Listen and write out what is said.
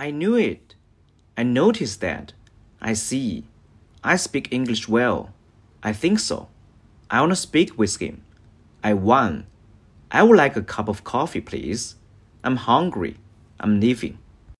I knew it. I noticed that. I see. I speak English well. I think so. I want to speak with him. I won. I would like a cup of coffee, please. I'm hungry. I'm leaving.